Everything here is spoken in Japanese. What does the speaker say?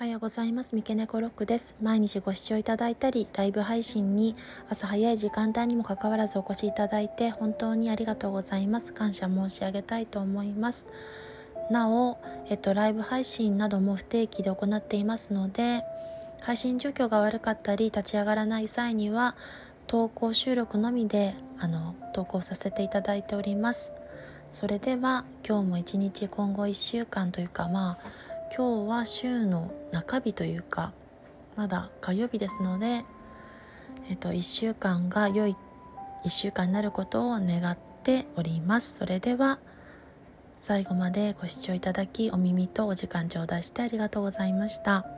おはようございます。三毛猫ロックです。毎日ご視聴いただいたり、ライブ配信に朝早い時間帯にもかかわらずお越しいただいて本当にありがとうございます。感謝申し上げたいと思います。なお、えっと、ライブ配信なども不定期で行っていますので、配信状況が悪かったり立ち上がらない際には、投稿収録のみであの投稿させていただいております。それでは今日も一日今後1週間というかまあ今日は週の中日というかまだ火曜日ですので、えっと、1週間が良い1週間になることを願っておりますそれでは最後までご視聴いただきお耳とお時間頂戴してありがとうございました。